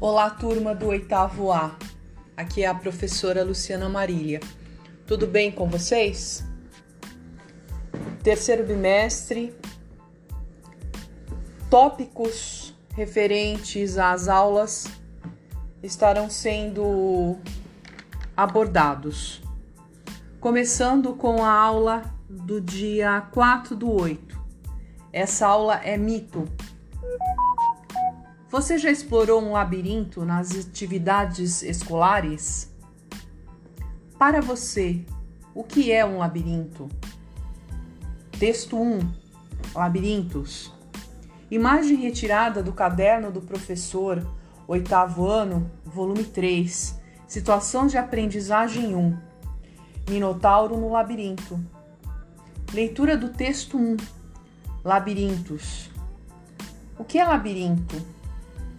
Olá, turma do oitavo A. Aqui é a professora Luciana Marília. Tudo bem com vocês? Terceiro bimestre, tópicos referentes às aulas estarão sendo abordados. Começando com a aula do dia 4 do 8. Essa aula é mito você já explorou um labirinto nas atividades escolares? Para você, o que é um labirinto? Texto 1: Labirintos. Imagem retirada do caderno do professor, oitavo ano, volume 3, Situação de aprendizagem 1. Minotauro no labirinto. Leitura do texto 1. Labirintos. O que é labirinto?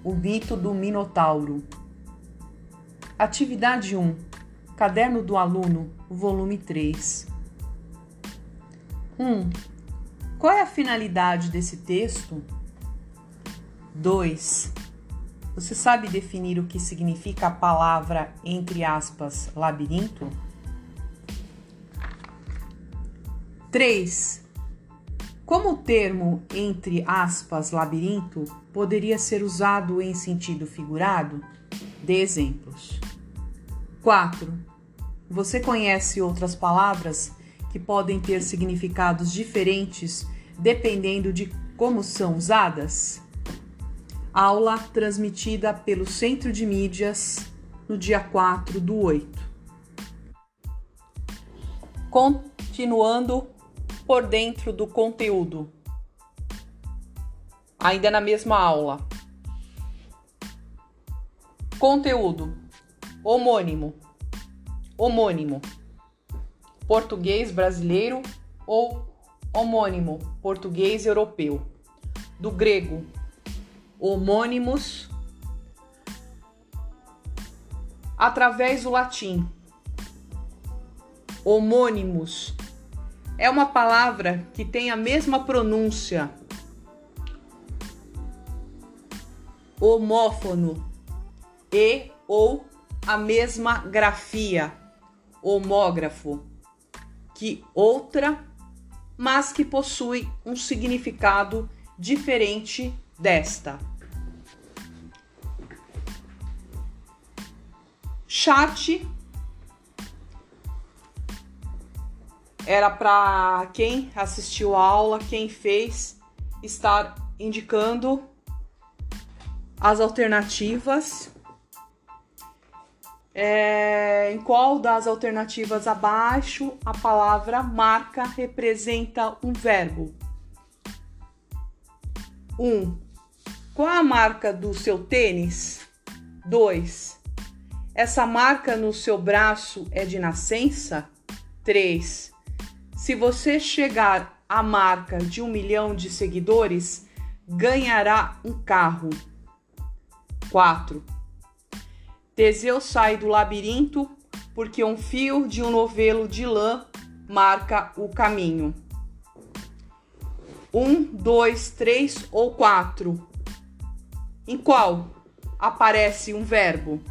O mito do Minotauro. Atividade 1. Caderno do aluno, volume 3. 1. Qual é a finalidade desse texto? 2. Você sabe definir o que significa a palavra, entre aspas, labirinto? 3. Como o termo, entre aspas, labirinto poderia ser usado em sentido figurado? Dê exemplos. 4. Você conhece outras palavras que podem ter significados diferentes dependendo de como são usadas? Aula transmitida pelo Centro de Mídias no dia 4 do 8. Continuando por dentro do conteúdo. Ainda na mesma aula. Conteúdo: homônimo, homônimo, português brasileiro ou homônimo, português europeu. Do grego, homônimos, através do latim, homônimos é uma palavra que tem a mesma pronúncia. Homófono e ou a mesma grafia, homógrafo, que outra, mas que possui um significado diferente desta. Chat era para quem assistiu a aula, quem fez, estar indicando as alternativas. É, em qual das alternativas abaixo a palavra marca representa um verbo? 1. Um, qual a marca do seu tênis? 2. Essa marca no seu braço é de nascença? 3. Se você chegar à marca de um milhão de seguidores, ganhará um carro. 4. Teseu sai do labirinto porque um fio de um novelo de lã marca o caminho. Um, dois, três ou quatro. Em qual aparece um verbo?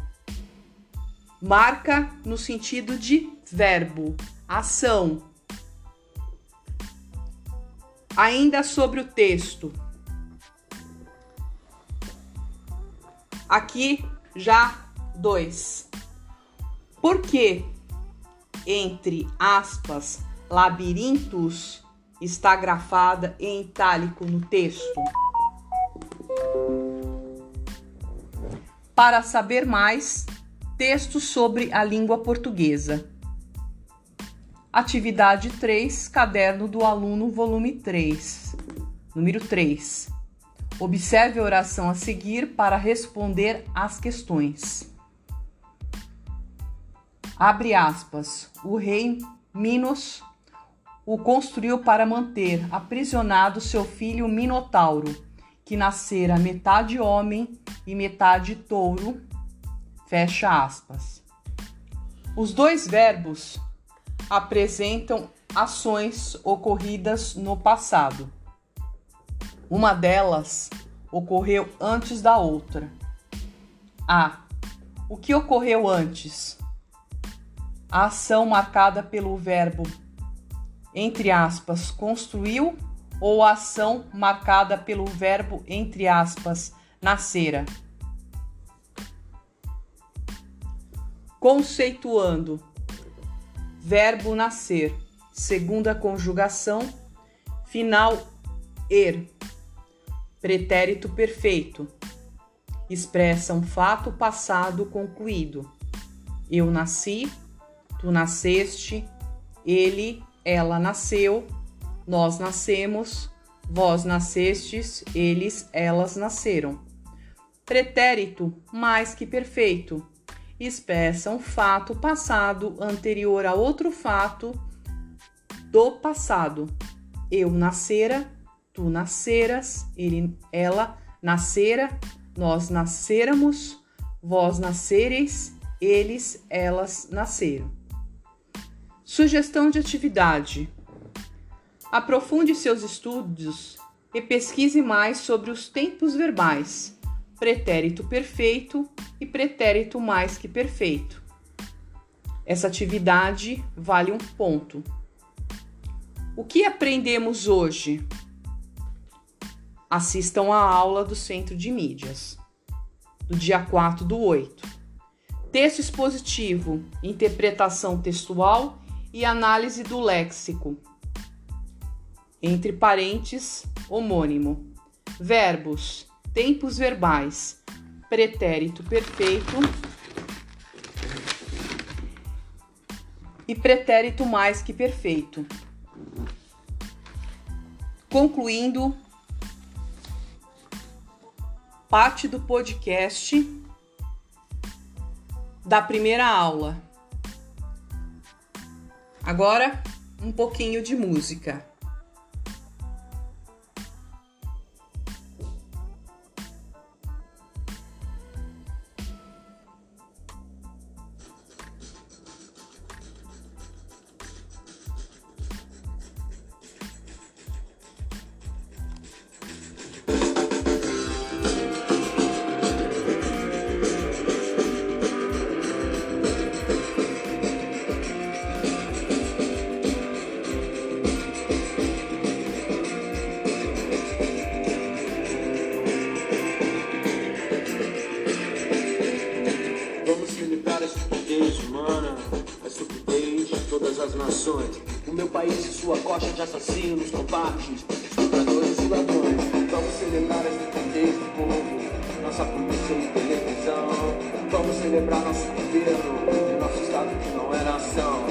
Marca no sentido de verbo, ação. Ainda sobre o texto. Aqui já dois. Por que entre aspas labirintos está grafada em itálico no texto? Para saber mais, texto sobre a língua portuguesa. Atividade 3, Caderno do Aluno, volume 3. Número 3. Observe a oração a seguir para responder às questões. Abre aspas. O rei Minos o construiu para manter aprisionado seu filho Minotauro, que nascera metade homem e metade touro. Fecha aspas. Os dois verbos apresentam ações ocorridas no passado. Uma delas ocorreu antes da outra. A. O que ocorreu antes? A ação marcada pelo verbo, entre aspas, construiu ou a ação marcada pelo verbo, entre aspas, nascera? Conceituando. Verbo nascer, segunda conjugação, final er. Pretérito perfeito. Expressa um fato passado concluído. Eu nasci, tu nasceste, ele, ela nasceu, nós nascemos, vós nascestes, eles, elas nasceram. Pretérito mais que perfeito. Expressa um fato passado anterior a outro fato do passado. Eu nascera, tu nasceras, ele, ela nascera, nós nasceramos, vós nascereis, eles, elas nasceram. Sugestão de atividade: aprofunde seus estudos e pesquise mais sobre os tempos verbais, pretérito perfeito e pretérito mais que perfeito. Essa atividade vale um ponto. O que aprendemos hoje? Assistam à aula do Centro de Mídias, do dia 4 do 8. Texto expositivo, interpretação textual e análise do léxico. Entre parênteses, homônimo. Verbos, tempos verbais, pretérito perfeito e pretérito mais que perfeito. Concluindo parte do podcast da primeira aula. Agora, um pouquinho de música. O meu país e sua coxa de assassinos, covardes, estupradores e ladrões. Vamos celebrar a estupidez do povo, nossa polícia e televisão. Vamos celebrar nosso governo e nosso estado que não é nação.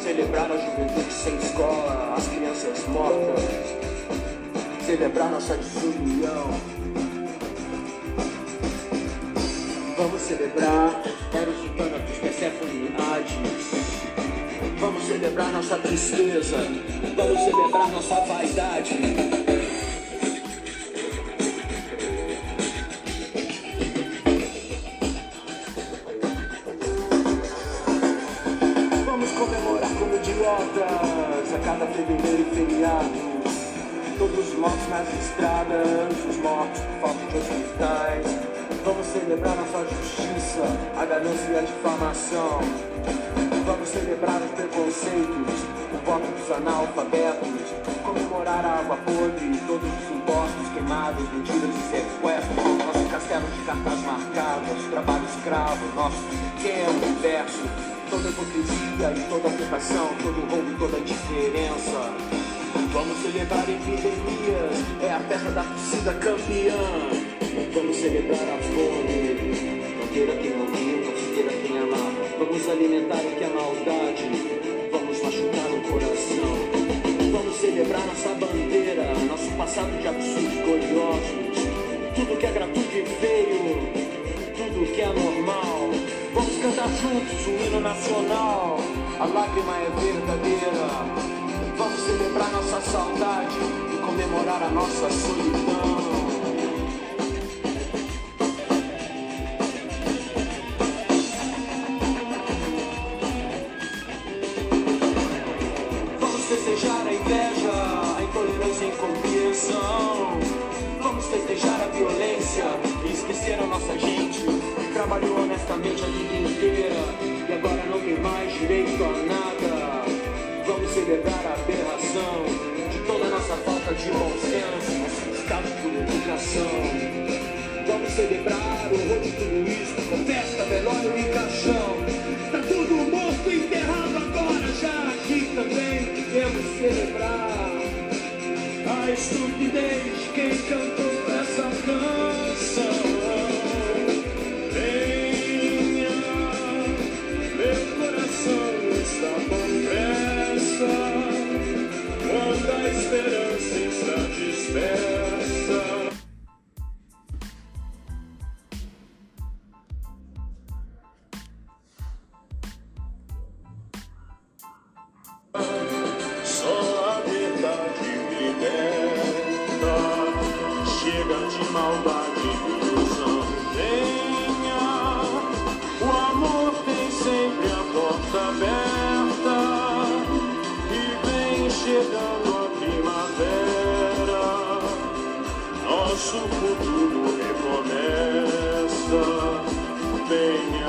Celebrar a juventude sem escola, as crianças mortas. Celebrar nossa desunião. Vamos celebrar Eros e Thanatos, Persephone, Hades. Celebrar nossa tristeza. Vamos celebrar nossa vaidade. Vamos comemorar como idiotas a cada fevereiro e feriado. Todos os mortos nas estradas, os mortos por falta de hospitais. Vamos celebrar nossa justiça, a ganância e a difamação. Vamos celebrar os preconceitos, o voto dos analfabetos, comemorar a água podre, todos os impostos queimados, mentiras e sequestros, nosso castelo de cartas marcadas, trabalho escravo, nosso pequeno universo, toda hipocrisia e toda ocupação, todo roubo, toda indiferença. Vamos celebrar epidemias, é a festa da torcida campeã. Vamos celebrar a fome, não queira quem não viu, não queira quem amar. Vamos alimentar o que é maldade, vamos machucar o coração. Vamos celebrar nossa bandeira, nosso passado de absurdos gloriosos. Tudo que é gratuito e feio, tudo que é normal. Vamos cantar juntos o hino nacional, a lágrima é verdadeira. Vamos celebrar nossa saudade e comemorar a nossa solidão. Inveja, a intolerância e a incompreensão. Vamos festejar a violência e esquecer a nossa gente. trabalhou honestamente a vida inteira e agora não tem mais direito a nada. Vamos celebrar a aberração de toda a nossa falta de bom senso, estado por educação. Vamos celebrar o de tudo isso, com festa, velório e caixão. Tá tudo morto e enterrado a estupidez de quem maldade e ilusão. Venha, o amor tem sempre a porta aberta. E vem chegando a primavera. Nosso futuro recomeça. Venha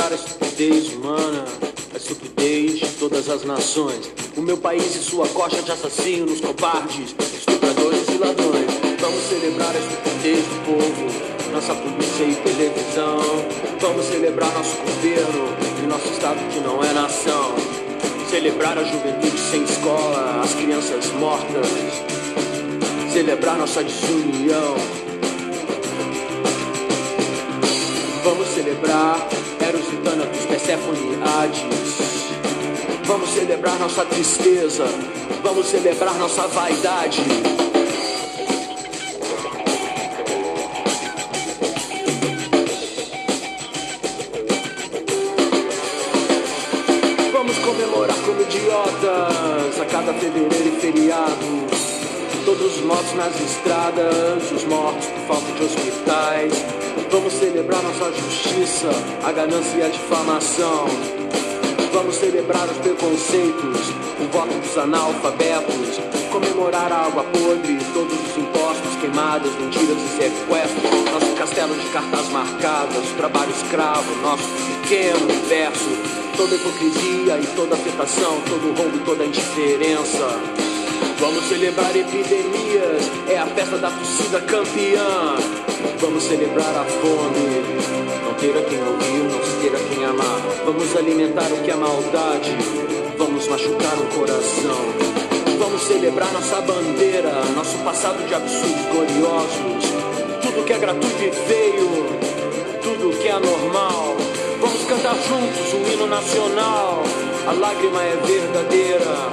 A estupidez humana, a estupidez de todas as nações. O meu país e sua coxa de assassinos, cobardes, estupradores e ladrões. Vamos celebrar a estupidez do povo, nossa polícia e televisão. Vamos celebrar nosso governo e nosso estado que não é nação. Celebrar a juventude sem escola, as crianças mortas. Celebrar nossa desunião. Vamos celebrar Eros e Thanatos, Persephone e Hades. Vamos celebrar nossa tristeza. Vamos celebrar nossa vaidade. Vamos comemorar como idiotas a cada fevereiro e feriado. Todos os mortos nas estradas, os mortos por falta de hospitais. Vamos celebrar nossa justiça, a ganância e a difamação. Vamos celebrar os preconceitos, o voto dos analfabetos. Comemorar a água podre, todos os impostos, queimadas, mentiras e sequestros. Nosso castelo de cartas marcadas, trabalho escravo, nosso pequeno universo. Toda hipocrisia e toda afetação, todo roubo e toda indiferença. Vamos celebrar epidemias, é a festa da torcida campeã. Vamos celebrar a fome, não ter a quem ouvir, não se ter a quem amar. Vamos alimentar o que é maldade, vamos machucar o coração. Vamos celebrar nossa bandeira, nosso passado de absurdos gloriosos. Tudo que é gratuito e feio, tudo que é anormal. Vamos cantar juntos um hino nacional, a lágrima é verdadeira.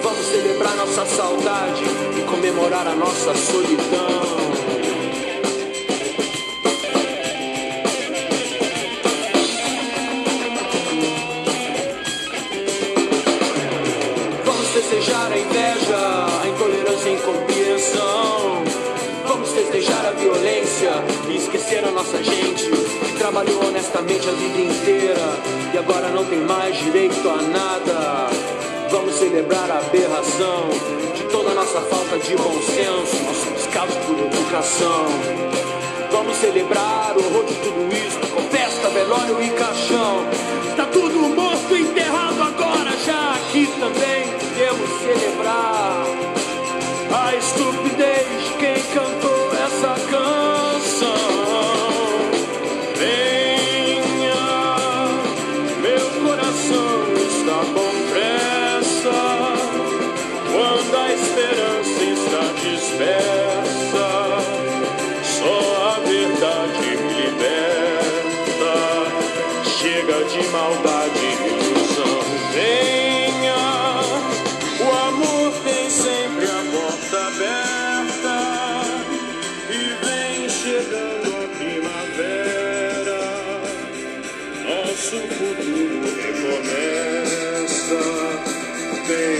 Vamos celebrar nossa saudade e comemorar a nossa solidão. E esquecer a nossa gente que trabalhou honestamente a vida inteira e agora não tem mais direito a nada. Vamos celebrar a aberração de toda a nossa falta de bom senso, nosso descaso por educação. Vamos Vamos celebrar o horror de tudo isso com festa, velório e caixão. baby.